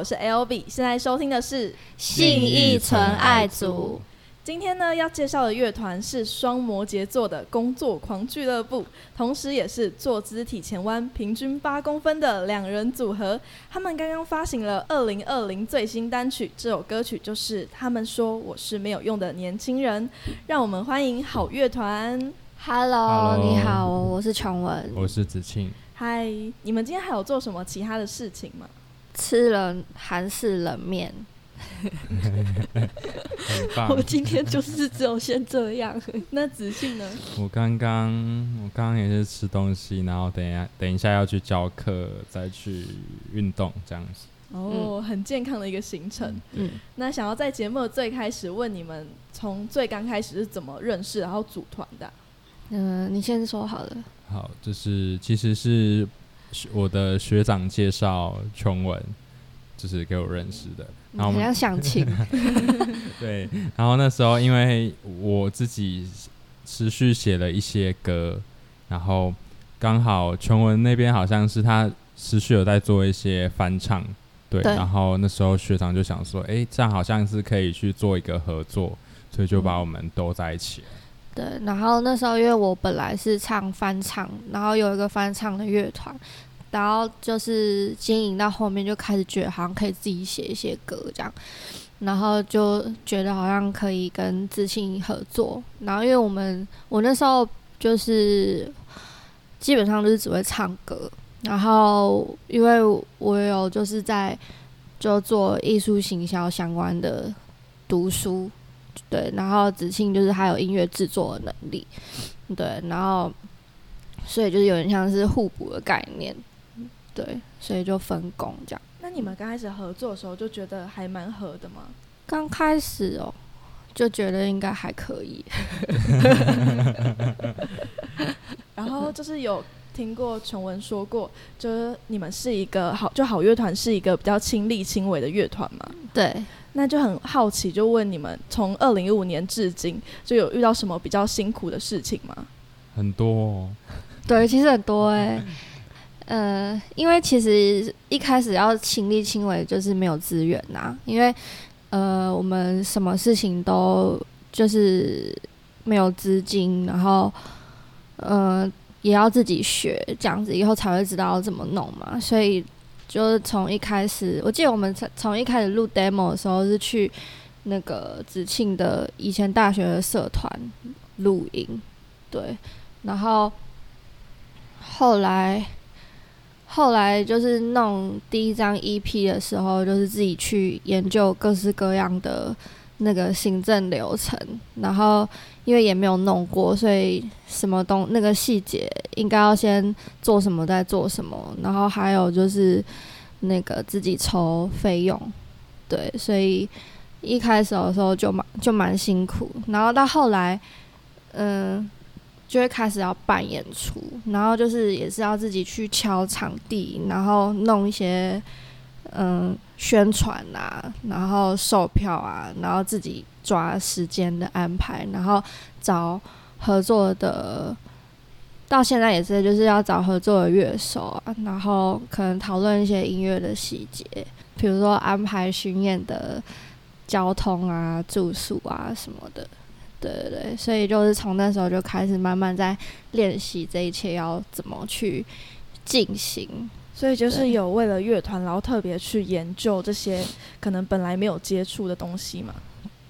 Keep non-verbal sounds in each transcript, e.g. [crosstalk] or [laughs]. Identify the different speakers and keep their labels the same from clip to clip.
Speaker 1: 好，我是 L B，现在收听的是
Speaker 2: 信义纯爱组。
Speaker 1: 今天呢，要介绍的乐团是双摩羯座的工作狂俱乐部，同时也是坐姿体前弯平均八公分的两人组合。他们刚刚发行了二零二零最新单曲，这首歌曲就是他们说我是没有用的年轻人。让我们欢迎好乐团。
Speaker 3: Hello，Hello
Speaker 2: 你好，我是琼文。
Speaker 3: 我是子庆，
Speaker 1: 嗨，你们今天还有做什么其他的事情吗？
Speaker 2: 吃了韩式冷面。[laughs] 我今天就是只有先这样。[laughs]
Speaker 1: 那子信呢？
Speaker 3: 我刚刚我刚刚也是吃东西，然后等一下等一下要去教课，再去运动这样子。
Speaker 1: 哦，很健康的一个行程。
Speaker 2: 嗯，
Speaker 1: 那想要在节目的最开始问你们，从最刚开始是怎么认识，然后组团的啊？
Speaker 2: 嗯、你先说好了。
Speaker 3: 好，就是其实是学我的学长介绍琼文，就是给我认识的。然后我们
Speaker 2: 要相亲。[laughs]
Speaker 3: 对，然后那时候因为我自己持续写了一些歌，然后刚好琼文那边好像是他持续有在做一些翻唱，对，
Speaker 2: 对
Speaker 3: 然后那时候学长就想说，哎，这样好像是可以去做一个合作，所以就把我们都在一起了。
Speaker 2: 对，然后那时候因为我本来是唱翻唱，然后有一个翻唱的乐团，然后就是经营到后面就开始觉得好像可以自己写一些歌这样，然后就觉得好像可以跟自信合作，然后因为我们我那时候就是基本上就是只会唱歌，然后因为我有就是在就做艺术行销相关的读书，对，然后子庆就是还有音乐制作的能力，对，然后所以就是有点像是互补的概念，对，所以就分工这样。
Speaker 1: 那你们刚开始合作的时候就觉得还蛮合的吗？
Speaker 2: 刚开始哦，就觉得应该还可以，[laughs]
Speaker 1: 然后就是有听过琼文说过，就是你们是一个好就好乐团是一个比较亲力亲为的乐团嘛。
Speaker 2: 对，
Speaker 1: 那就很好奇，就问你们从二零一五年至今，就有遇到什么比较辛苦的事情吗？
Speaker 3: 很多、哦，
Speaker 2: 对，其实很多哎、[laughs] 呃，因为其实一开始要亲力亲为，就是没有资源呐、因为呃，我们什么事情都就是没有资金，然后呃也要自己学，这样子以后才会知道怎么弄嘛，所以就是从一开始，我记得我们从从一开始录 demo 的时候是去那个子庆的以前大学的社团录音，对，然后后来后来就是弄第一张 EP 的时候，就是自己去研究各式各样的那个行政流程，然后因为也没有弄过，所以什么东那个细节应该要先做什么再做什么，然后还有就是那个自己筹费用，对，所以一开始的时候就蛮就蛮辛苦，然后到后来，嗯。就会开始要办演出，然后就是也是要自己去敲场地，然后弄一些嗯宣传啊，然后售票啊，然后自己抓时间的安排，然后找合作的，到现在也是就是要找合作的乐手啊，然后可能讨论一些音乐的细节，比如说安排巡演的交通啊、住宿啊什么的。对对对，所以就是从那时候就开始慢慢在练习这一切要怎么去进行。
Speaker 1: 所以就是有为了乐团，然后特别去研究这些可能本来没有接触的东西嘛。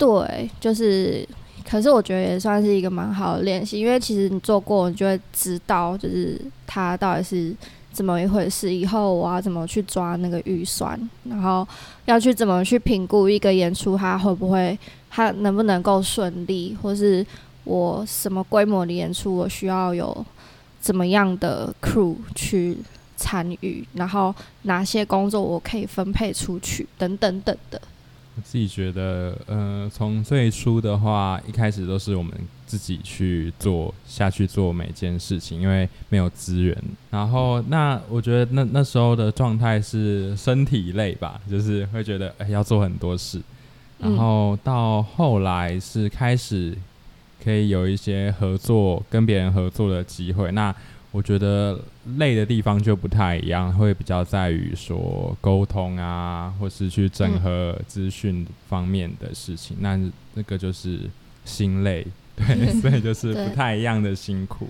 Speaker 2: 对，就是，可是我觉得也算是一个蛮好的练习，因为其实你做过，你就会知道，就是它到底是怎么一回事。以后我要怎么去抓那个预算，然后要去怎么去评估一个演出，它会不会，它能不能够顺利，或是我什么规模的演出，我需要有怎么样的 crew 去参与，然后哪些工作我可以分配出去，等等等的。
Speaker 3: 我自己觉得，呃，从最初的话，一开始都是我们自己去做下去做每件事情，因为没有资源。然后，那我觉得那那时候的状态是身体累吧，就是会觉得哎、要做很多事。然
Speaker 2: 嗯
Speaker 3: 后到后来是开始可以有一些合作跟别人合作的机会。那我觉得累的地方就不太一样，会比较在于说沟通啊，或是去整合资讯方面的事情。那那个就是心累，[laughs] [laughs] 对，所以就是不太一样的辛苦。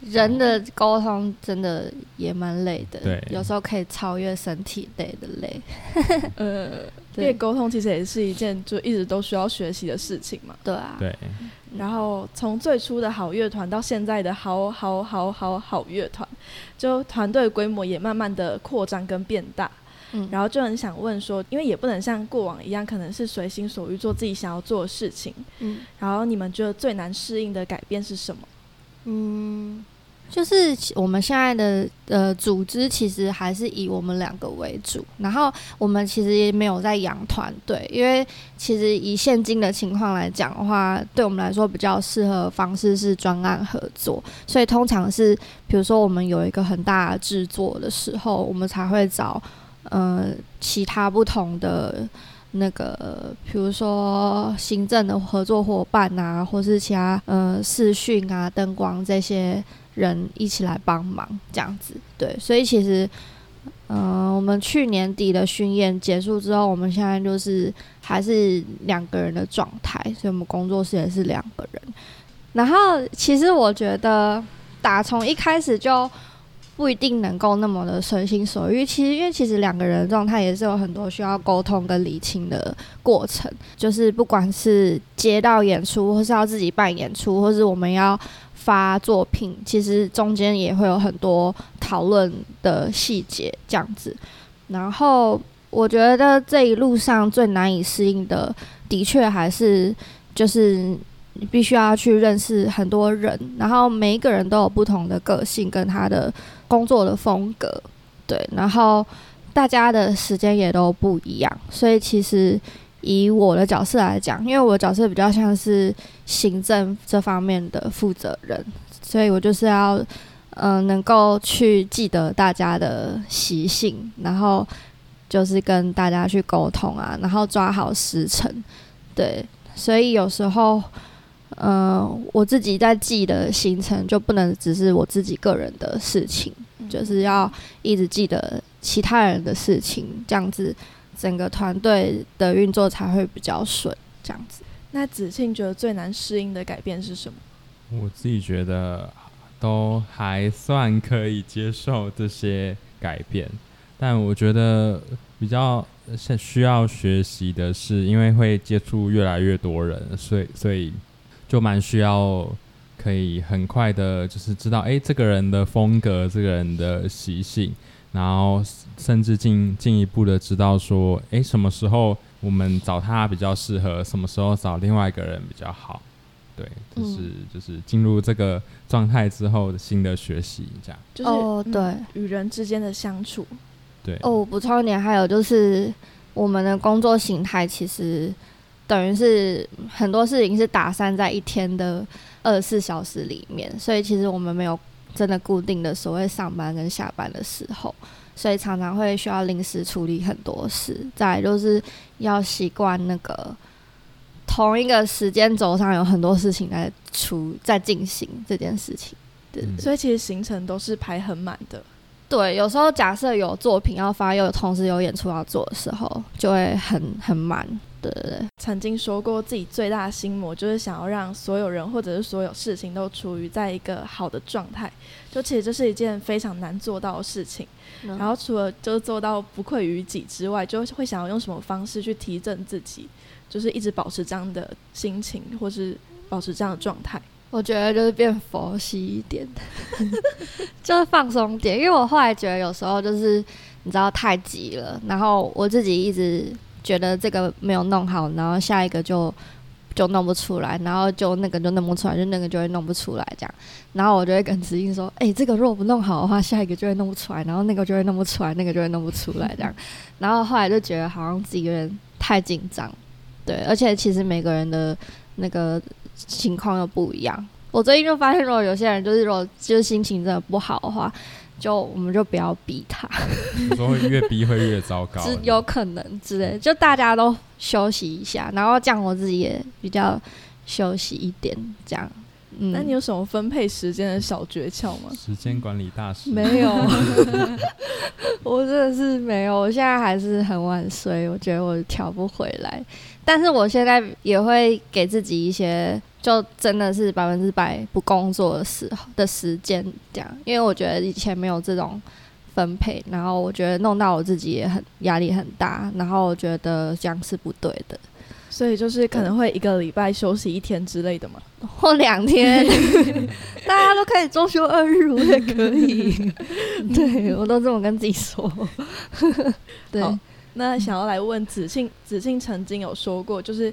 Speaker 2: 人的沟通真的也蛮累的，
Speaker 3: 对，
Speaker 2: 有时候可以超越身体累的累。[laughs]
Speaker 1: 呃，因为沟通其实也是一件就一直都需要学习的事情嘛。
Speaker 2: 对啊，
Speaker 3: 对。
Speaker 1: 然后从最初的好乐团到现在的好好好好好乐团，就团队规模也慢慢的扩张跟变大。嗯，然后就很想问说，因为也不能像过往一样，可能是随心所欲做自己想要做的事情。嗯，然后你们觉得最难适应的改变是什么？
Speaker 2: 嗯。就是我们现在的呃组织其实还是以我们两个为主，然后我们其实也没有在养团队，因为其实以现今的情况来讲的话，对我们来说比较适合方式是专案合作，所以通常是比如说我们有一个很大的制作的时候，我们才会找呃其他不同的那个，比如说行政的合作伙伴啊，或是其他呃视讯啊、灯光这些。人一起来帮忙，这样子对，所以其实，嗯，我们去年底的巡演结束之后，我们现在就是还是两个人的状态，所以我们工作室也是两个人。然后，其实我觉得打从一开始就不一定能够那么的随心所欲。其实，因为其实两个人状态也是有很多需要沟通跟理清的过程，就是不管是接到演出，或是要自己办演出，或是我们要。发作品其实中间也会有很多讨论的细节这样子，然后我觉得这一路上最难以适应的，的确还是就是你必须要去认识很多人，然后每一个人都有不同的个性跟他的工作的风格，对，然后大家的时间也都不一样，所以其实。以我的角色来讲，因为我的角色比较像是行政这方面的负责人，所以我就是要，嗯，能够去记得大家的习性，然后就是跟大家去沟通啊，然后抓好时辰，对，所以有时候，嗯，我自己在记的行程就不能只是我自己个人的事情，就是要一直记得其他人的事情，这样子。整个团队的运作才会比较顺，这样子。
Speaker 1: 那子庆觉得最难适应的改变是什么？
Speaker 3: 我自己觉得都还算可以接受这些改变，但我觉得比较需要学习的是，因为会接触越来越多人，所以所以就蛮需要可以很快的，就是知道哎，这个人的风格，这个人的习性。然后甚至进进一步的知道说，哎，什么时候我们找他比较适合，什么时候找另外一个人比较好，对，就是就是进入这个状态之后的新的学习，这样。
Speaker 1: 就是
Speaker 2: 对
Speaker 1: 与人之间的相处。
Speaker 3: 对。
Speaker 2: 哦，补充一点，还有就是我们的工作形态其实等于是很多事情是打散在一天的二十四小时里面，所以其实我们没有。真的固定的所谓上班跟下班的时候，所以常常会需要临时处理很多事。再就是要习惯那个同一个时间轴上有很多事情在出在进行这件事情。对，
Speaker 1: 所以其实行程都是排很满的。
Speaker 2: 对，有时候假设有作品要发，又有同时有演出要做的时候，就会很很满。对对对，
Speaker 1: 曾经说过自己最大的心魔就是想要让所有人或者是所有事情都处于在一个好的状态，就其实这是一件非常难做到的事情。然后除了就是做到不愧于己之外，就会想要用什么方式去提振自己，就是一直保持这样的心情，或是保持这样的状态。
Speaker 2: 我觉得就是变佛系一点，[laughs] 就是放松点。因为我后来觉得有时候就是你知道太急了，然后我自己一直。觉得这个没有弄好，然后下一个就就弄不出来，然后就那个就弄不出来，就那个就会弄不出来这样。然后我就会跟子英说：“哎，这个如果不弄好的话，下一个就会弄不出来，然后那个就会弄不出来，那个就会弄不出来这样。”然后后来就觉得好像自己有点太紧张，对，而且其实每个人的那个情况又不一样。我最近就发现，如果有些人就是如果就是心情真的不好的话。就我们就不要逼他，
Speaker 3: 你说越逼会越糟糕，[laughs]
Speaker 2: 有可能之类。就大家都休息一下，然后这样我自己也比较休息一点，这样。嗯，
Speaker 1: 那你有什么分配时间的小诀窍吗？
Speaker 3: 时间管理大师
Speaker 2: 没有？[laughs] 我真的是没有，我现在还是很晚睡，我觉得我调不回来。但是我现在也会给自己一些，就真的是百分之百不工作的时候的时间，这样，因为我觉得以前没有这种分配，然后我觉得弄到我自己也很压力很大，然后我觉得这样是不对的。
Speaker 1: 所以就是可能会一个礼拜休息一天之类的嘛，
Speaker 2: 或两天，大家都可以周休二日，我也可以。[laughs] 对我都这么跟自己说。[laughs] 对，
Speaker 1: 那想要来问子庆，子庆曾经有说过，就是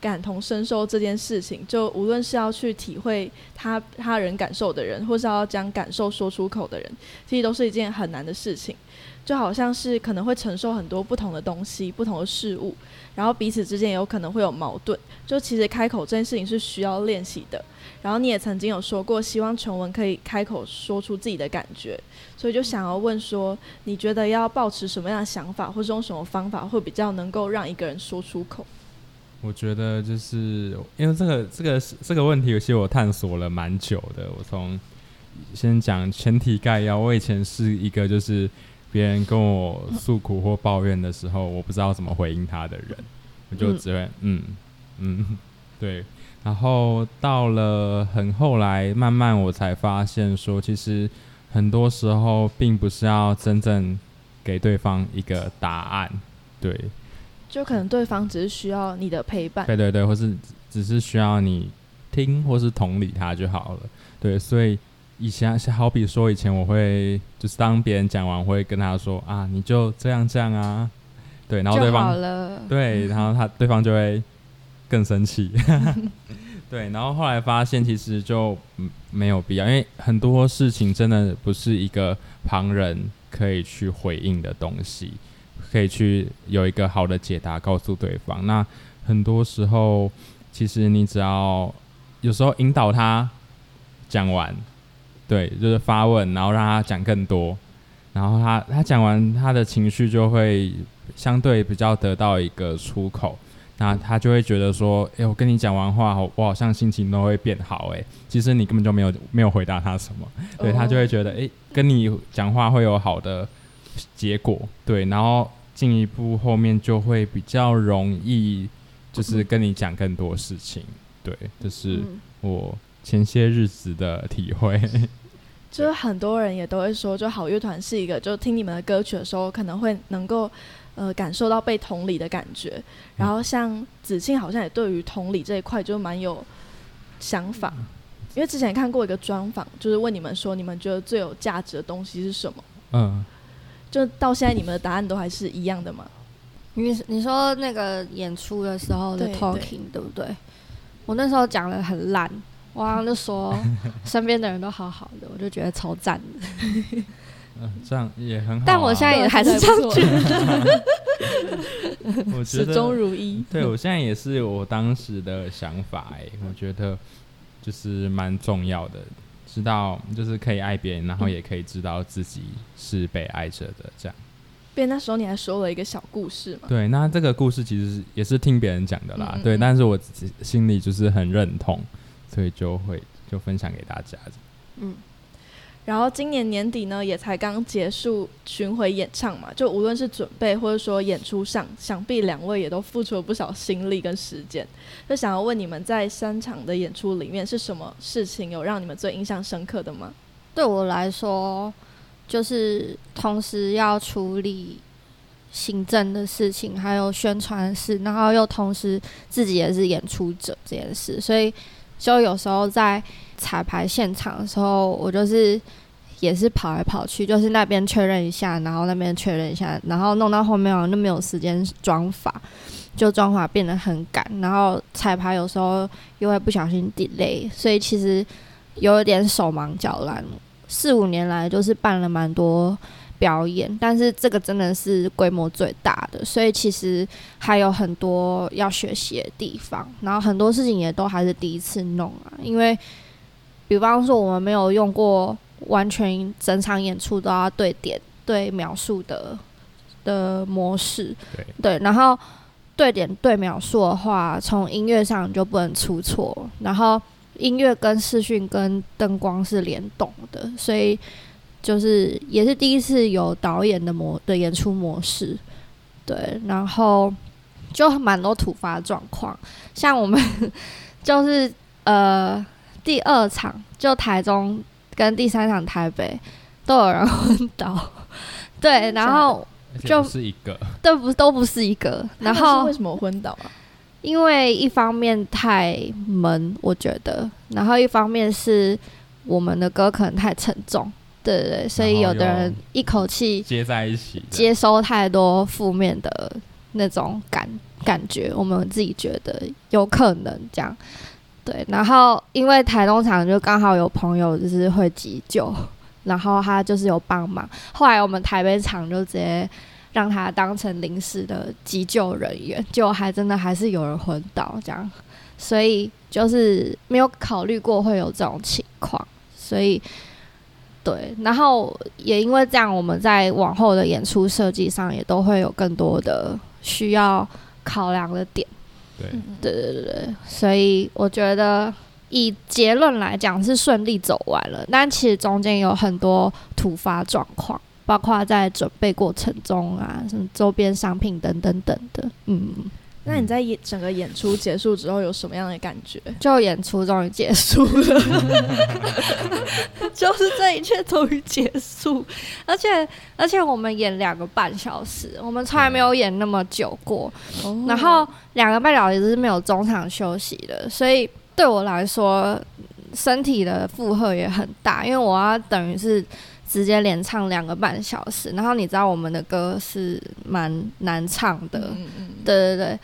Speaker 1: 感同身受这件事情，就无论是要去体会他他人感受的人，或是要将感受说出口的人，其实都是一件很难的事情。就好像是可能会承受很多不同的东西、不同的事物，然后彼此之间有可能会有矛盾。就其实开口这件事情是需要练习的。然后你也曾经有说过，希望纯文可以开口说出自己的感觉，所以就想要问说，你觉得要保持什么样的想法，或是用什么方法会比较能够让一个人说出口？
Speaker 3: 我觉得就是因为这个这个这个问题，有些我探索了蛮久的。我从先讲前提概要，我以前是一个就是。别人跟我诉苦或抱怨的时候，我不知道怎么回应他的人，我就只会嗯嗯对。然后到了很后来，慢慢我才发现说，其实很多时候并不是要真正给对方一个答案，对。
Speaker 1: 就可能对方只是需要你的陪伴，
Speaker 3: 对对对，或是只是需要你听或是同理他就好了，对，所以。以前好比说，以前我会就是当别人讲完，会跟他说啊，你就这样这样啊，对，然后对方对，然后他对方就会更生气，[laughs] 对，然后后来发现其实就没有必要，因为很多事情真的不是一个旁人可以去回应的东西，可以去有一个好的解答告诉对方。那很多时候，其实你只要有时候引导他讲完。对，就是发问，然后让他讲更多，然后他他讲完，他的情绪就会相对比较得到一个出口，那他就会觉得说，哎，我跟你讲完话，我好像心情都会变好，哎，其实你根本就没有没有回答他什么，对他就会觉得，哎，跟你讲话会有好的结果，对，然后进一步后面就会比较容易，就是跟你讲更多事情，对，这是我前些日子的体会。[laughs]
Speaker 1: 就是很多人也都会说，就好乐团是一个，就听你们的歌曲的时候，可能会能够呃感受到被同理的感觉。然后像子庆好像也对于同理这一块就蛮有想法，因为之前看过一个专访，就是问你们说，你们觉得最有价值的东西是什么？嗯，就到现在你们的答案都还是一样的吗？
Speaker 2: 你你说那个演出的时候的 talking 对不对？我那时候讲的很烂。我好像就说身边的人都好好的，我就觉得超赞的。
Speaker 3: 嗯，这样也很好。
Speaker 2: 但我现在也还是这样 [laughs] 觉得。
Speaker 3: 我
Speaker 1: 始终如一。
Speaker 3: 对我现在也是我当时的想法哎，我觉得就是蛮重要的，知道就是可以爱别人，然后也可以知道自己是被爱着的这样。
Speaker 1: 对那时候你还说了一个小故事嘛？
Speaker 3: 对，那这个故事其实是也是听别人讲的啦。对，但是我自己心里就是很认同。所以就会就分享给大家。
Speaker 1: 嗯，然后今年年底呢，也才刚结束巡回演唱嘛，就无论是准备或者说演出上，想必两位也都付出了不少心力跟时间。就想要问你们，在三场的演出里面，是什么事情有让你们最印象深刻的吗？
Speaker 2: 对我来说，就是同时要处理行政的事情，还有宣传事，然后又同时自己也是演出者这件事，所以。就有时候在彩排现场的时候，我就是也是跑来跑去，就是那边确认一下，然后那边确认一下，然后弄到后面好像就没有时间装法，就装法变得很赶，然后彩排有时候又会不小心 delay，所以其实有一点手忙脚乱。四五年来就是办了蛮多。表演，但是这个真的是规模最大的，所以其实还有很多要学习的地方，然后很多事情也都还是第一次弄啊。因为，比方说我们没有用过完全整场演出都要对点对描述的的模式，对，然后对点对描述的话，从音乐上就不能出错，然后音乐跟视讯跟灯光是联动的，所以就是也是第一次有导演的模的演出模式，对，然后就蛮多突发状况，像我们 [laughs] 就是呃第二场就台中跟第三场台北都有人昏倒，对，然后就
Speaker 3: 不是一个，
Speaker 2: 都不都不是一个，然后
Speaker 1: 为什么昏倒啊？
Speaker 2: 因为一方面太闷，我觉得，然后一方面是我们的歌可能太沉重，对对对，所以有的人一口气
Speaker 3: 接在一起，
Speaker 2: 接收太多负面的那种感感觉，我们自己觉得有可能这样。对，然后因为台东厂就刚好有朋友就是会急救，然后他就是有帮忙。后来我们台北厂就直接让他当成临时的急救人员，结果还真的还是有人昏倒这样，所以就是没有考虑过会有这种情况，所以对，然后也因为这样，我们在往后的演出设计上也都会有更多的需要考量的点。
Speaker 3: 对，
Speaker 2: 对对对对，所以我觉得以结论来讲是顺利走完了，但其实中间有很多突发状况，包括在准备过程中啊，什么周边商品等等等的，嗯，
Speaker 1: 那你在演整个演出结束之后有什么样的感觉？[laughs]
Speaker 2: 就演出终于结束了，[laughs] 就是这一切终于结束，而且而且我们演两个半小时，我们从来没有演那么久过，
Speaker 1: 哦。
Speaker 2: 然后两个半小时是没有中场休息的，所以对我来说，身体的负荷也很大，因为我要等于是直接连唱两个半小时，然后你知道我们的歌是蛮难唱的，
Speaker 1: 嗯嗯
Speaker 2: 对对对，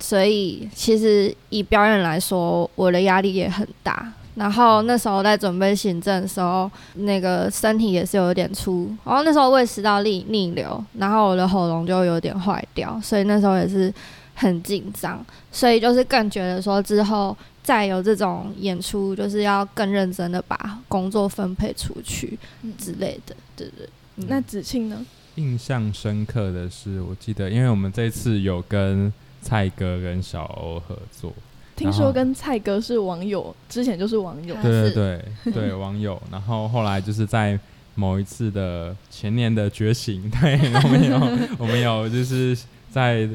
Speaker 2: 所以其实以表演来说，我的压力也很大。然后那时候在准备行政的时候，那个身体也是有点粗，然后那时候胃食道逆逆流，然后我的喉咙就有点坏掉，所以那时候也是很紧张，所以就是更觉得说之后再有这种演出，就是要更认真的把工作分配出去
Speaker 1: 嗯
Speaker 2: 之类的，对对。嗯
Speaker 1: 那子庆呢？
Speaker 3: 印象深刻的是，我记得，因为我们这次有跟蔡哥跟小欧合作，
Speaker 1: 听说跟蔡哥是网友，之前就是网友。
Speaker 3: 对对对对，网友，然后后来就是在某一次的前年的觉醒，对 [laughs] 我们有我们有就是在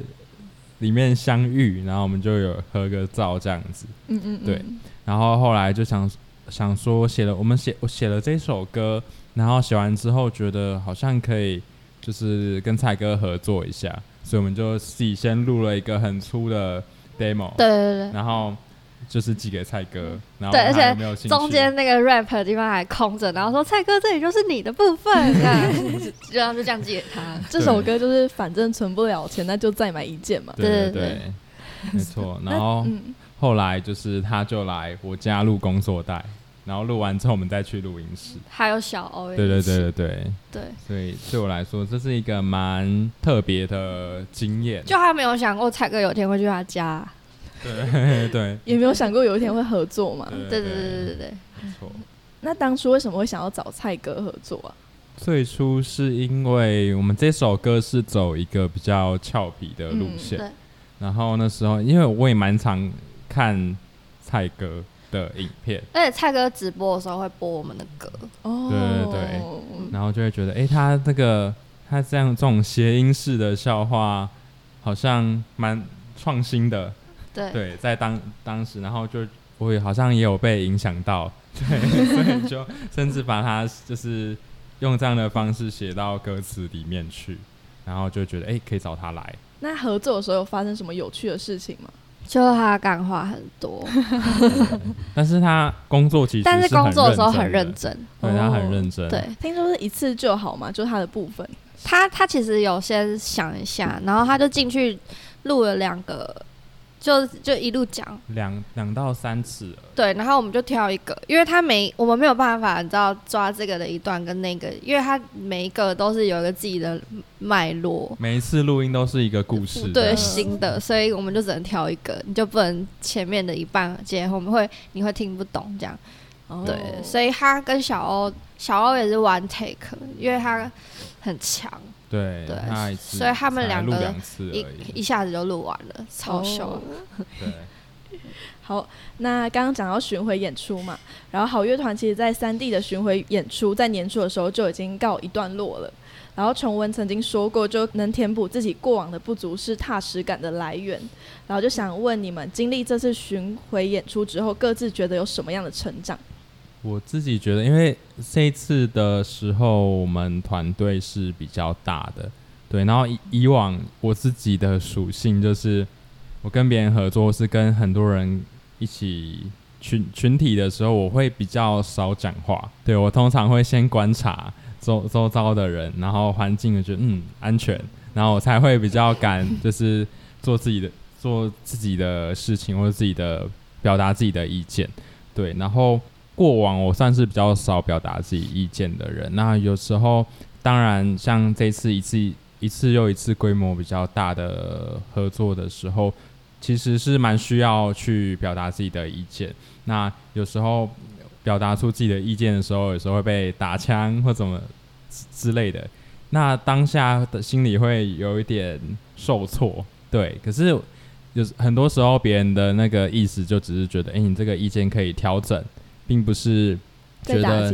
Speaker 3: 里面相遇，然后我们就有合个照这样子，
Speaker 1: 嗯嗯，嗯。
Speaker 3: 对。然后后来就想想说写了，我们写我写了这首歌，然后写完之后觉得好像可以就是跟蔡哥合作一下，所以我们就自己先录了一个很粗的 demo，
Speaker 2: 对对对。
Speaker 3: 然后就是寄给蔡哥，然后
Speaker 2: 对而且中间那个 rap 的地方还空着，然后说蔡哥这里就是你的部分，这样 [laughs] 就这样就这样寄给他。
Speaker 1: 这首歌就是反正存不了钱，那就再买一件嘛。
Speaker 3: 对
Speaker 2: 对对
Speaker 3: 没错。然后
Speaker 1: 嗯，
Speaker 3: 后来就是他就来我家录工作带，然后录完之后我们再去录音室。
Speaker 2: 还有小欧也
Speaker 3: 对对对对对，
Speaker 2: 对，
Speaker 3: 所以对我来说这是一个蛮特别的经验。
Speaker 2: 就他没有想过蔡哥有一天会去他家。
Speaker 3: 对 [laughs] 对
Speaker 1: 也没有想过有一天会合作嘛。
Speaker 2: 对对对对对对，
Speaker 3: 没错。
Speaker 1: 那当初为什么会想要找蔡哥合作啊？
Speaker 3: 最初是因为我们这首歌是走一个比较俏皮的路
Speaker 1: 嗯
Speaker 3: 线，
Speaker 2: 对
Speaker 3: 然后那时候因为我也蛮常看蔡哥的影片，
Speaker 2: 而且蔡哥直播的时候会播我们的歌，
Speaker 1: 哦，
Speaker 3: 对对对然后就会觉得，哎、他这个他这样这种谐音式的笑话，好像蛮创新的。
Speaker 2: 对
Speaker 3: 对，在当当时，然后就我也好像也有被影响到，[laughs] 对，所以就甚至把它就是用这样的方式写到歌词里面去，然后就觉得，哎、可以找他来。
Speaker 1: 那合作的时候有发生什么有趣的事情吗？
Speaker 2: 就他感话很多，[laughs]
Speaker 3: 但是他工作其实
Speaker 2: 但是工作的时候很
Speaker 3: 认
Speaker 2: 认真。
Speaker 3: 对他很
Speaker 1: 哦
Speaker 3: 认真，
Speaker 2: 对
Speaker 1: 听说是一次就好嘛，就是他的部分。
Speaker 2: 他，他其实有先想一下，然后他就进去录了两个，就就一路讲，
Speaker 3: 两两到三次，
Speaker 2: 对，然后我们就挑一个，因为他每我们没有办法，你知道抓这个的一段跟那个，因为他每一个都是有一个自己的脉络，
Speaker 3: 每一次录音都是一个故事，
Speaker 2: 对新的，所以我们就只能挑一个，你就不能前面的一半接，我们会你会听不懂这样，
Speaker 1: 哦。
Speaker 2: 对，所以他跟小欧，小欧也是 one take，因为他很强，
Speaker 3: 对，
Speaker 2: 对
Speaker 3: 他一次
Speaker 2: 所以他们两个一，一下子就录完了，超秀。
Speaker 1: 哦
Speaker 3: 对，[laughs]
Speaker 1: 好，那刚刚讲到巡回演出嘛，然后好乐团其实在三地的巡回演出，在年初的时候就已经告一段落了。然后崇文曾经说过，就能填补自己过往的不足是踏实感的来源。然后就想问你们，经历这次巡回演出之后，各自觉得有什么样的成长？
Speaker 3: 我自己觉得，因为这一次的时候，我们团队是比较大的，对。然后以以往我自己的属性就是，我跟别人合作是跟很多人一起群群体的时候，我会比较少讲话。对我通常会先观察。周周遭的人，然后环境，我觉得嗯安全，然后我才会比较敢，[laughs] 就是做自己的做自己的事情，或者自己的表达自己的意见。对，然后过往我算是比较少表达自己意见的人。那有时候，当然像这次一次一次又一次规模比较大的合作的时候，其实是蛮需要去表达自己的意见。那有时候表达出自己的意见的时候，有时候会被打枪或怎么。之类的，那当下的心里会有一点受挫，对。可是有很多时候，别人的那个意思就只是觉得，哎，你这个意见可以调整，并不是觉得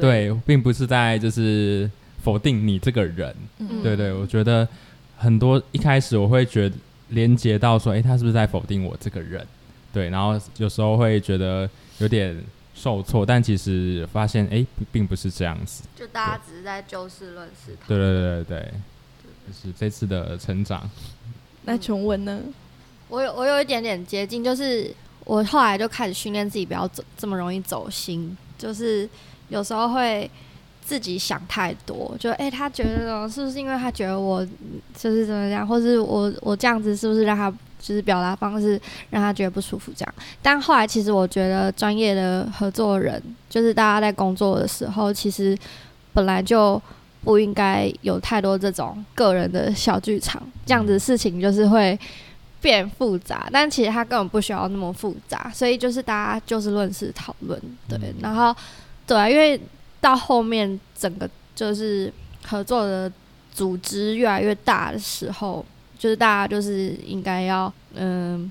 Speaker 3: 对，并不是在就是否定你这个人。对对，我觉得很多一开始我会觉得连接到说，哎，他是不是在否定我这个人？对，然后有时候会觉得有点。受挫，但其实发现哎，并不是这样子。
Speaker 2: 就大家只是在就事论事。
Speaker 3: 对对对对对，就是这次的成长。
Speaker 1: 那琼文呢？
Speaker 2: 我有我有一点点接近，就是我后来就开始训练自己，不要走这么容易走心。就是有时候会自己想太多，就哎，他觉得是不是因为他觉得我就是怎么样，或是我我这样子是不是让他。就是表达方式让他觉得不舒服，这样。但后来其实我觉得专业的合作人，就是大家在工作的时候，其实本来就不应该有太多这种个人的小剧场，这样子事情就是会变复杂。但其实他根本不需要那么复杂，所以就是大家就事论事讨论，对。然后对啊，因为到后面整个就是合作的组织越来越大的时候。就是大家就是应该要嗯，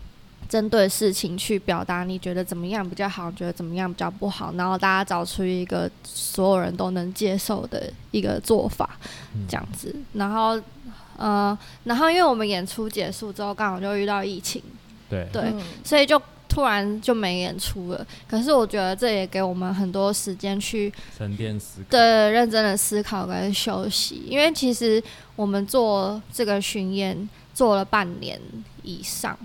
Speaker 2: 针对事情去表达你觉得怎么样比较好，觉得怎么样比较不好，然后大家找出一个所有人都能接受的一个做法，这样子。然后呃，然后因为我们演出结束之后，刚好就遇到疫情，
Speaker 3: 对
Speaker 2: 对，所以就突然就没演出了。可是我觉得这也给我们很多时间去
Speaker 3: 沉淀思考，
Speaker 2: 对，认真的思考跟休息。因为其实我们做这个巡演。做了半年以上，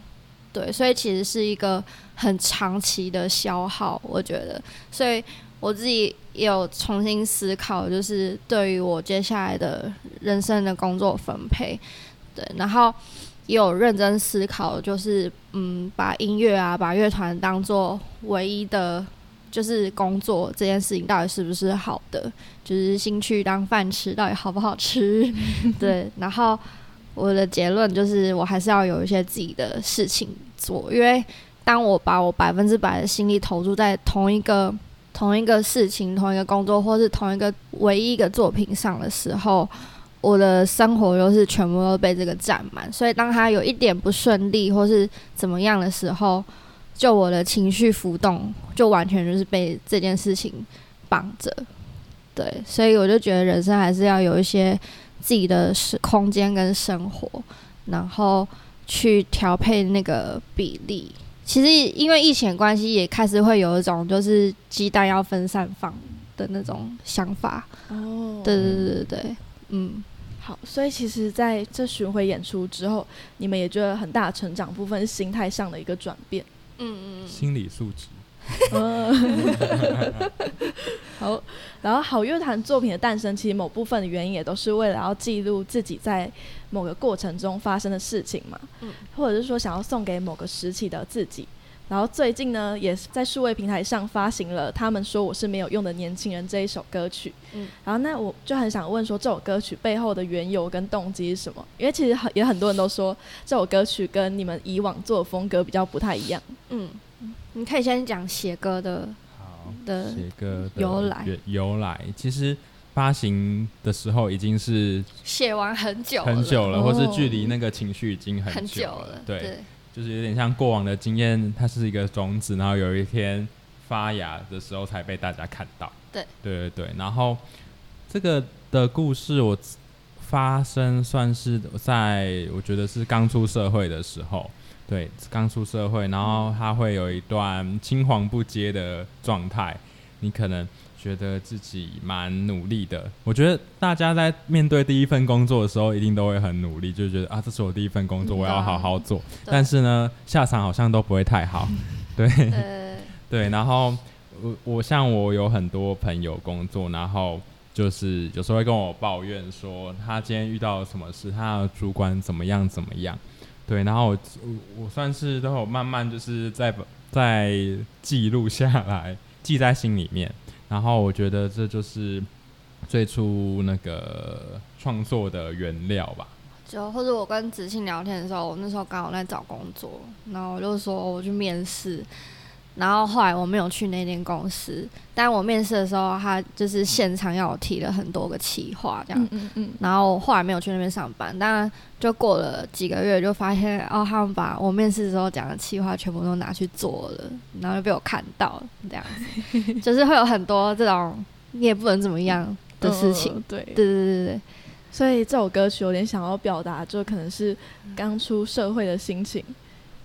Speaker 2: 对，所以其实是一个很长期的消耗，我觉得。所以我自己也有重新思考，就是对于我接下来的人生的工作分配，对，然后也有认真思考，就是嗯，把音乐啊，把乐团当做唯一的，就是工作这件事情到底是不是好的，就是兴趣当饭吃，到底好不好吃？[laughs] 对，然后。我的结论就是，我还是要有一些自己的事情做，因为当我把我百分之百的心力投入在同一个同一个事情、同一个工作，或是同一个唯一一个作品上的时候，我的生活又是全部都被这个占满。所以，当他有一点不顺利或是怎么样的时候，就我的情绪浮动，就完全就是被这件事情绑着。对，所以我就觉得人生还是要有一些。自己的空间跟生活，然后去调配那个比例。其实因为疫情关系，也开始会有一种就是鸡蛋要分散放的那种想法。哦，对对对对对，嗯，
Speaker 1: 好。所以其实在这巡回演出之后，你们也觉得很大的成长部分是心态上的一个转变。
Speaker 3: 嗯嗯，心理素质。[laughs]
Speaker 1: 好，然后好乐团作品的诞生，其实某部分的原因也都是为了要记录自己在某个过程中发生的事情嘛，嗯，或者是说想要送给某个时期的自己。然后最近呢，也是在数位平台上发行了《他们说我是没有用的年轻人》这一首歌曲。嗯，然后那我就很想问说，这首歌曲背后的缘由跟动机是什么？因为其实很也很多人都说这首歌曲跟你们以往做的风格比较不太一样。嗯。
Speaker 2: 你可以先讲写歌的，
Speaker 3: 好
Speaker 2: 的
Speaker 3: 写歌的
Speaker 2: 由来
Speaker 3: 由来。其实发行的时候已经是
Speaker 2: 写完很久
Speaker 3: 很久了，或是距离那个情绪已经很
Speaker 2: 久了。
Speaker 3: 对，就是有点像过往的经验，它是一个种子，然后有一天发芽的时候才被大家看到。
Speaker 2: 对，
Speaker 3: 对对对。然后这个的故事我发生算是在我觉得是刚出社会的时候，对，刚出社会，然后他会有一段青黄不接的状态，你可能。觉得自己蛮努力的，我觉得大家在面对第一份工作的时候，一定都会很努力，就觉得啊，这是我第一份工作，我要好好做。但是呢，下场好像都不会太好，对对。然后我我像我有很多朋友工作，然后就是有时候会跟我抱怨说，他今天遇到了什么事，他的主管怎么样怎么样。对，然后我我算是都有慢慢就是在在记录下来，记在心里面。然后我觉得这就是最初那个创作的原料吧。
Speaker 2: 就或者我跟子庆聊天的时候，我那时候刚好在找工作，然后我就说我去面试。然后后来我没有去那间公司，但我面试的时候，他就是现场要我提了很多个企划这样。嗯嗯然后后来没有去那边上班，当然就过了几个月，就发现哦，他们把我面试的时候讲的企划全部都拿去做了，然后就被我看到了这样子。就是会有很多这种你也不能怎么样的事情。
Speaker 1: 对
Speaker 2: 对对对对。
Speaker 1: 所以这首歌曲有点想要表达，就可能是刚出社会的心情。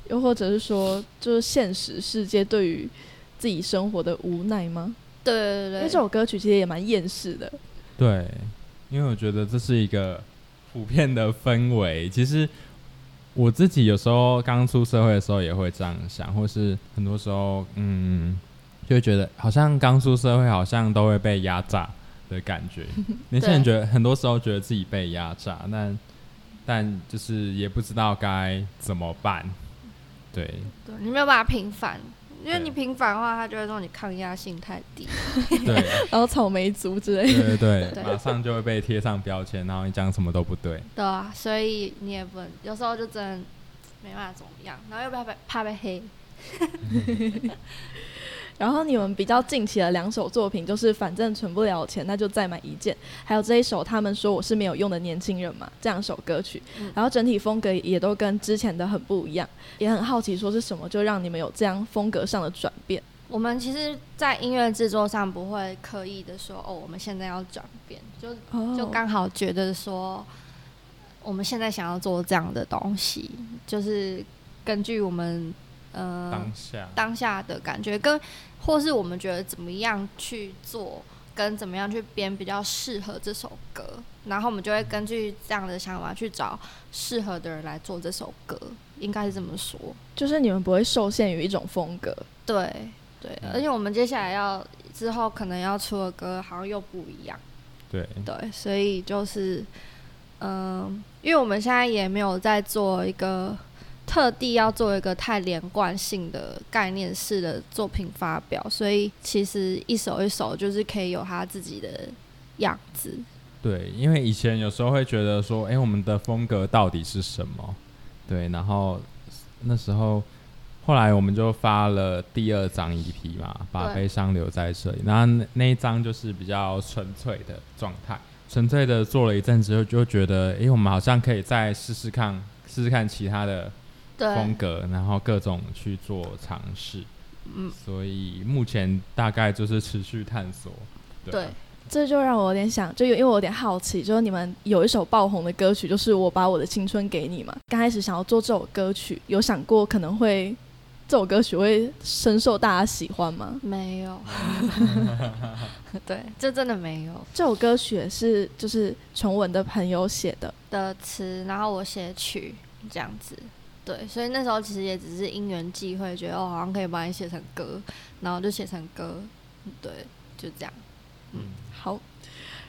Speaker 1: 又或者是说，就是现实世界对于自己生活的无奈吗？
Speaker 2: 对对对，因
Speaker 1: 为这首歌曲其实也蛮厌世的。
Speaker 3: 对，因为我觉得这是一个普遍的氛围。其实我自己有时候刚出社会的时候也会这样想，或是很多时候，嗯，就会觉得好像刚出社会好像都会被压榨的感觉。[laughs] 年轻人觉得很多时候觉得自己被压榨，但但就是也不知道该怎么办。对，
Speaker 2: 对你没有办法平反，因为你平反的话，他就会说你抗压性太低，
Speaker 3: 对，[laughs]
Speaker 1: 然后草莓族之类，
Speaker 3: 对对对，马上就会被贴上标签，然后你讲什么都不对，
Speaker 2: 对啊，所以你也不能，有时候就真没办法怎么样，然后又不要被怕被黑。[laughs]
Speaker 1: 然后你们比较近期的两首作品，就是反正存不了钱，那就再买一件。还有这一首，他们说我是没有用的年轻人嘛，这样首歌曲。然后整体风格也都跟之前的很不一样，也很好奇说是什么就让你们有这样风格上的转变。
Speaker 2: 我们其实，在音乐制作上不会刻意的说哦，我们现在要转变，就就刚好觉得说，我们现在想要做这样的东西，就是根据我们。
Speaker 3: 呃，当下
Speaker 2: 当下的感觉，跟或是我们觉得怎么样去做，跟怎么样去编比较适合这首歌，然后我们就会根据这样的想法去找适合的人来做这首歌，应该是这么说。
Speaker 1: 就是你们不会受限于一种风格，
Speaker 2: 对对，而且我们接下来要之后可能要出的歌好像又不一样，
Speaker 3: 对
Speaker 2: 对，所以就是嗯，因为我们现在也没有在做一个。特地要做一个太连贯性的概念式的作品发表，所以其实一首一首就是可以有他自己的样子。
Speaker 3: 对，因为以前有时候会觉得说，哎，我们的风格到底是什么？对，然后那时候后来我们就发了第二张 EP 嘛，把悲伤留在这里。然后那一张就是比较纯粹的状态，纯粹的做了一阵之后，就觉得，哎，我们好像可以再试试看，试试看其他的。风格，然后各种去做尝试，嗯，所以目前大概就是持续探索。
Speaker 2: 对，
Speaker 1: 这就让我有点想，就因为我有点好奇，就是你们有一首爆红的歌曲，就是我把我的青春给你嘛。刚开始想要做这首歌曲，有想过可能会这首歌曲会深受大家喜欢吗？
Speaker 2: 没有，[laughs] 对，这真的没有。
Speaker 1: 这首歌曲也是就是崇文的朋友写的
Speaker 2: 的词，然后我写曲，这样子。对，所以那时候其实也只是因缘际会，觉得哦，好像可以把你写成歌，然后就写成歌，对，就这样。
Speaker 1: 嗯，好。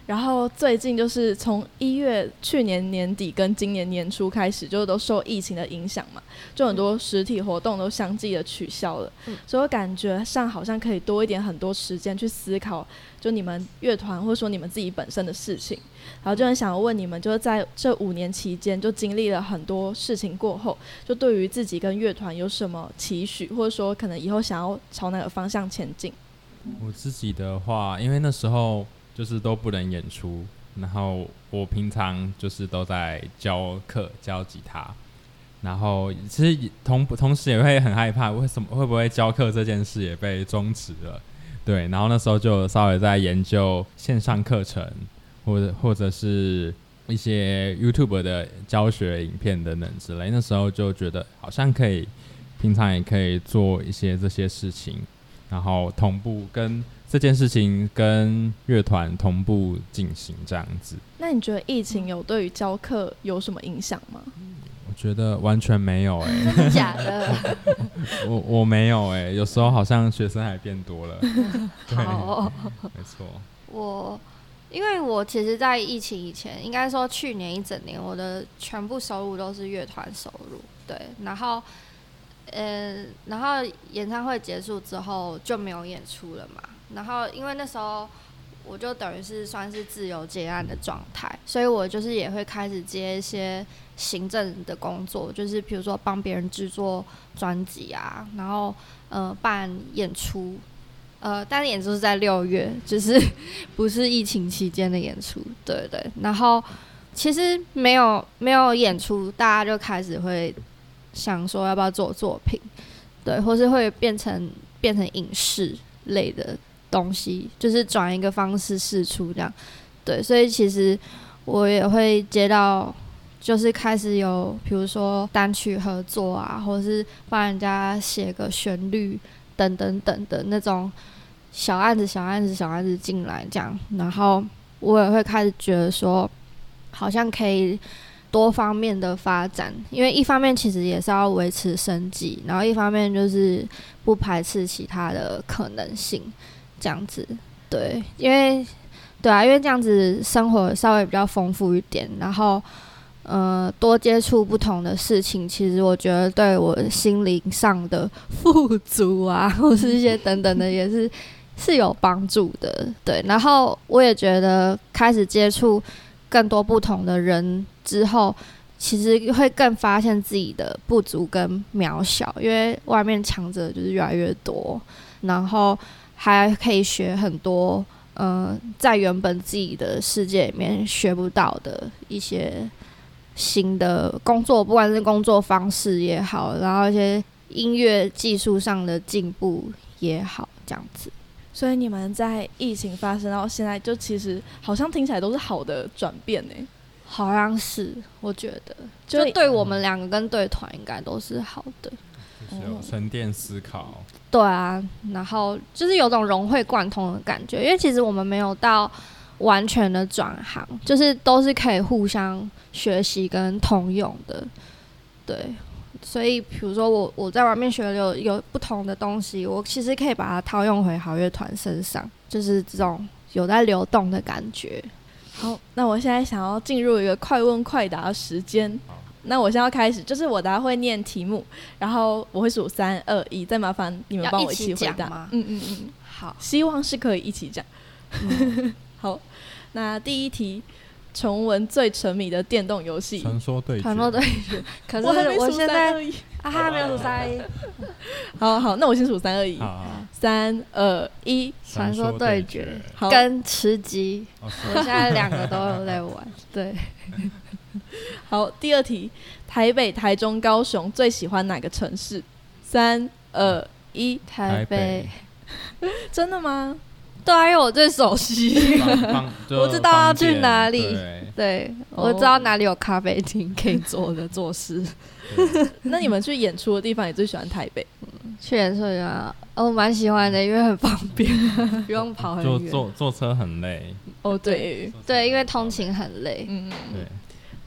Speaker 1: 然后最近就是从一月去年年底跟今年年初开始，就都受疫情的影响嘛，就很多实体活动都相继的取消了。嗯，所以我感觉上好像可以多一点很多时间去思考，就你们乐团或者说你们自己本身的事情。然后就很想要问你们，就是在这五年期间，就经历了很多事情过后，就对于自己跟乐团有什么期许，或者说可能以后想要朝哪个方向前进？
Speaker 3: 我自己的话，因为那时候。就是都不能演出，然后我平常就是都在教课教吉他，然后其实也同同时也会很害怕，为什么会不会教课这件事也被终止了？对，然后那时候就稍微在研究线上课程，或者或者是一些 YouTube 的教学影片等等之类。那时候就觉得好像可以，平常也可以做一些这些事情，然后同步跟这件事情跟乐团同步进行这样子。
Speaker 1: 那你觉得疫情有对于教课有什么影响吗？
Speaker 3: 我觉得完全没有哎、[laughs]
Speaker 2: 假的？[laughs]
Speaker 3: 我我没有哎、有时候好像学生还变多了。[laughs] 对，
Speaker 2: 好，
Speaker 3: 没错。
Speaker 2: 我因为我其实，在疫情以前，应该说去年一整年，我的全部收入都是乐团收入，对，然后。呃，然后演唱会结束之后就没有演出了嘛。然后因为那时候我就等于是算是自由接案的状态，所以我就是也会开始接一些行政的工作，就是比如说帮别人制作专辑啊，然后呃办演出，呃，但是演出是在六月，就是 [laughs] 不是疫情期间的演出，对对。然后其实没有没有演出，大家就开始会想说要不要做作品，对，或是会变成变成影视类的东西，就是转一个方式试出这样，对。所以其实我也会接到。就是开始有，比如说单曲合作啊，或者是帮人家写个旋律等等等的那种小案子、小案子、小案子进来这样，然后我也会开始觉得说，好像可以多方面的发展，因为一方面其实也是要维持生计，然后一方面就是不排斥其他的可能性，这样子，对，因为对啊，因为这样子生活稍微比较丰富一点，然后。呃，多接触不同的事情，其实我觉得对我心灵上的富足啊，[laughs] 或是一些等等的，也是是有帮助的。对，然后我也觉得开始接触更多不同的人之后，其实会更发现自己的不足跟渺小，因为外面强者就是越来越多，然后还可以学很多，嗯、在原本自己的世界里面学不到的一些。新的工作，不管是工作方式也好，然后一些音乐技术上的进步也好，这样子。
Speaker 1: 所以你们在疫情发生到现在，就其实好像听起来都是好的转变呢。
Speaker 2: 好像是，我觉得，
Speaker 1: 就
Speaker 2: 就对我们两个跟对团应该都是好的。
Speaker 3: 就是有沉淀思考，
Speaker 2: 对啊，然后就是有种融会贯通的感觉，因为其实我们没有到完全的转行，就是都是可以互相学习跟通用的，对。所以，比如说我我在外面学了有有不同的东西，我其实可以把它套用回好乐团身上，就是这种有在流动的感觉。
Speaker 1: 好，那我现在想要进入一个快问快答的时间。那我现在要开始，就是我等下会念题目，然后我会数三二一，再麻烦你们帮我
Speaker 2: 一起
Speaker 1: 起回答嗯嗯嗯，
Speaker 2: 好，
Speaker 1: 希望是可以一起讲。[laughs] 好，那第一题，重文最沉迷的电动游戏。
Speaker 3: 传说对决，
Speaker 2: 传说对决。[laughs] 可是
Speaker 1: 我还没数三
Speaker 2: 我现在
Speaker 1: 二一。[laughs]
Speaker 2: 啊，还没有数三一。
Speaker 1: 好好，那我先数三二一三二一。
Speaker 2: 传说对决
Speaker 1: 好，
Speaker 2: 跟吃鸡，我现在两个都有在玩。对，[laughs]
Speaker 1: 好，第二题，台北、台中、高雄最喜欢哪个城市？三二一，
Speaker 2: 台北。[laughs]
Speaker 1: 真的吗？
Speaker 2: 对啊，因为我最熟悉。[laughs] 我知道要去哪里
Speaker 3: 对
Speaker 2: 我知道哪里有咖啡厅可以坐的做事。
Speaker 1: 那你们去演出的地方也最喜欢台北？
Speaker 2: 去演出啊，哦我蛮喜欢的，因为很方便，不用跑很
Speaker 3: 就
Speaker 2: 远。
Speaker 3: 坐坐车很累，
Speaker 1: 哦，对，
Speaker 2: 对，因为通勤很累。
Speaker 1: 嗯。
Speaker 3: 对，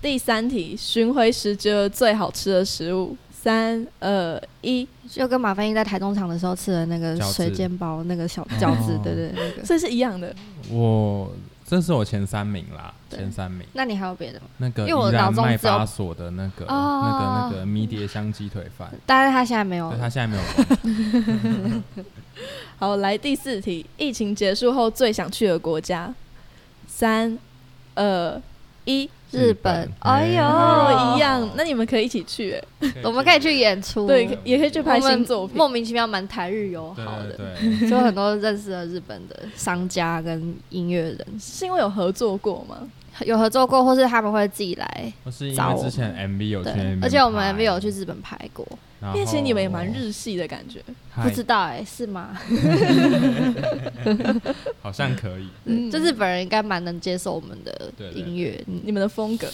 Speaker 1: 第三题，巡回时觉得最好吃的食物？三二一，
Speaker 2: 就跟马飞英在台中场的时候吃的那个水煎包，那个小饺子，
Speaker 3: 哦
Speaker 2: 对对，那个。
Speaker 1: 这是一样的。
Speaker 3: 我这是我前三名啦，前三名。
Speaker 2: 那你还有别的吗？
Speaker 3: 那个
Speaker 2: 因为我脑中只有
Speaker 3: 麦巴索的那个、
Speaker 2: 哦
Speaker 3: 那个那个迷迭香鸡腿饭，
Speaker 2: 但是他现在没有。
Speaker 3: 他现在没有了。[laughs]
Speaker 1: 好，来第四题，疫情结束后最想去的国家？三二一，
Speaker 2: 日本，哎呦，
Speaker 1: 哦，一样。那你们可以一起去，哎
Speaker 2: 我们可以去演出，
Speaker 1: 对，也可以去拍新作品。
Speaker 2: 莫名其妙蛮台日友好的，就很多认识了日本的商家跟音乐人，
Speaker 1: 是因为有合作过吗？
Speaker 2: 有合作过，或是他们会自己来。
Speaker 3: 或是因为之前 MV 有去
Speaker 2: 而且我们 MV 有去，日本拍过，
Speaker 3: 然
Speaker 1: 因为其实你们也
Speaker 3: 后
Speaker 1: 蛮日系的感觉。
Speaker 2: 不知道哎、是吗？[laughs]
Speaker 3: 好像可以。[laughs]
Speaker 1: 嗯
Speaker 2: 就日本人应该蛮能接受我们的音乐。嗯
Speaker 1: 你们的风格。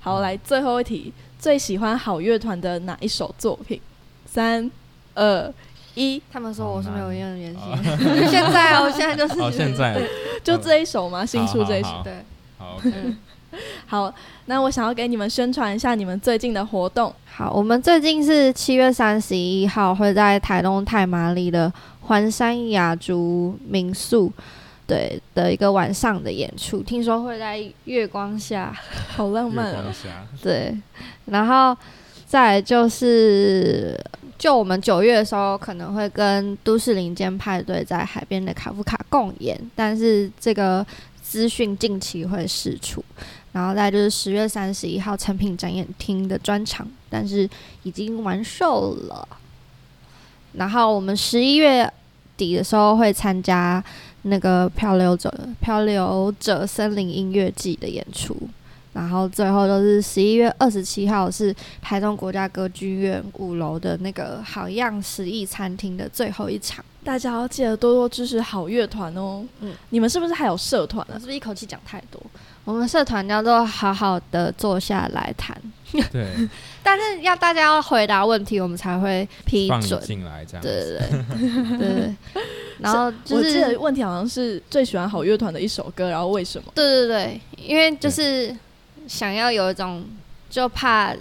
Speaker 1: 好，来最后一题，最喜欢好乐团的哪一首作品？三、二、一，
Speaker 2: 他们说我是没有用原
Speaker 3: 好
Speaker 2: 型，[laughs] 现在啊，我现在就是
Speaker 3: 哦，现在
Speaker 1: 就这一首吗？新出这一首。
Speaker 2: 对，[laughs]
Speaker 3: 好，
Speaker 1: 那我想要给你们宣传一下你们最近的活动。
Speaker 2: 好，我们最近是七月三十一号会在台东太麻里的环山雅竹民宿。对的一个晚上的演出，听说会在月光下，
Speaker 1: 好浪漫哦！
Speaker 3: 月光下，
Speaker 2: 对，然后再就是，就我们九月的时候可能会跟都市林间派对在海边的卡夫卡共演，但是这个资讯近期会释出。然后再就是十月三十一号成品展演厅的专场，但是已经完售了。然后我们十一月底的时候会参加那个漂流者漂流者森林音乐季的演出。然后最后就是十一月二十七号是台中国家歌剧院五楼的那个好样十亿餐厅的最后一场。
Speaker 1: 大家要记得多多支持好乐团哦。
Speaker 2: 嗯
Speaker 1: 你们是不是还有社团啊
Speaker 2: 是？不是一口气讲太多？我们社团叫做好好的坐下来谈，
Speaker 3: 对，[laughs]
Speaker 2: 但是要大家要回答问题，我们才会批准。
Speaker 3: 进来这样
Speaker 2: 对
Speaker 3: 子。
Speaker 2: 对对对对，[laughs] 然后就
Speaker 1: 我记
Speaker 2: 是
Speaker 1: 得问题好像是最喜欢好乐团的一首歌，然后为什么？
Speaker 2: 对对对，因为就是想要有一种，就怕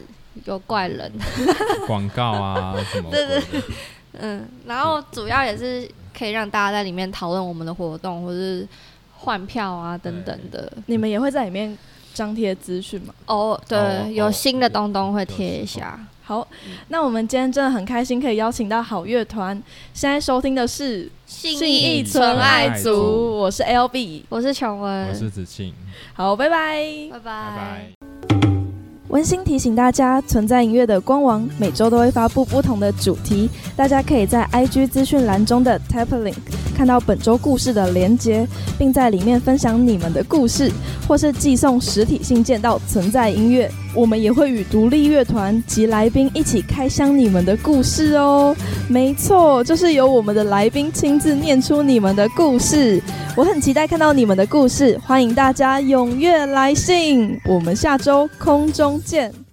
Speaker 2: 有怪人，[laughs]
Speaker 3: 广告啊什么
Speaker 2: 对对嗯，然后主要也是可以让大家在里面讨论我们的活动，或是换票啊等等的。
Speaker 1: 你们也会在里面张贴资讯吗？
Speaker 2: 哦，对，有新的
Speaker 3: 有
Speaker 2: 东东会贴一下。
Speaker 1: 好，那我们今天真的很开心，可以邀请到好乐团。现在收听的是
Speaker 2: 信
Speaker 1: 信义
Speaker 3: 纯
Speaker 1: 纯爱
Speaker 3: 爱
Speaker 1: 族，
Speaker 3: 族
Speaker 1: 我是 L B。
Speaker 2: 我是琼文，
Speaker 3: 我是子庆，
Speaker 1: 好，拜拜。
Speaker 2: 拜
Speaker 3: 拜拜。
Speaker 1: 温馨提醒大家，存在音乐的官网每周都会发布不同的主题，大家可以在 IG 资讯栏中的 Tap Link 看到本周故事的连接，并在里面分享你们的故事，或是寄送实体信件到存在音乐。我们也会与独立乐团及来宾一起开箱你们的故事哦。没错，就是由我们的来宾亲自念出你们的故事。我很期待看到你们的故事，欢迎大家踊跃来信。我们下周空中见。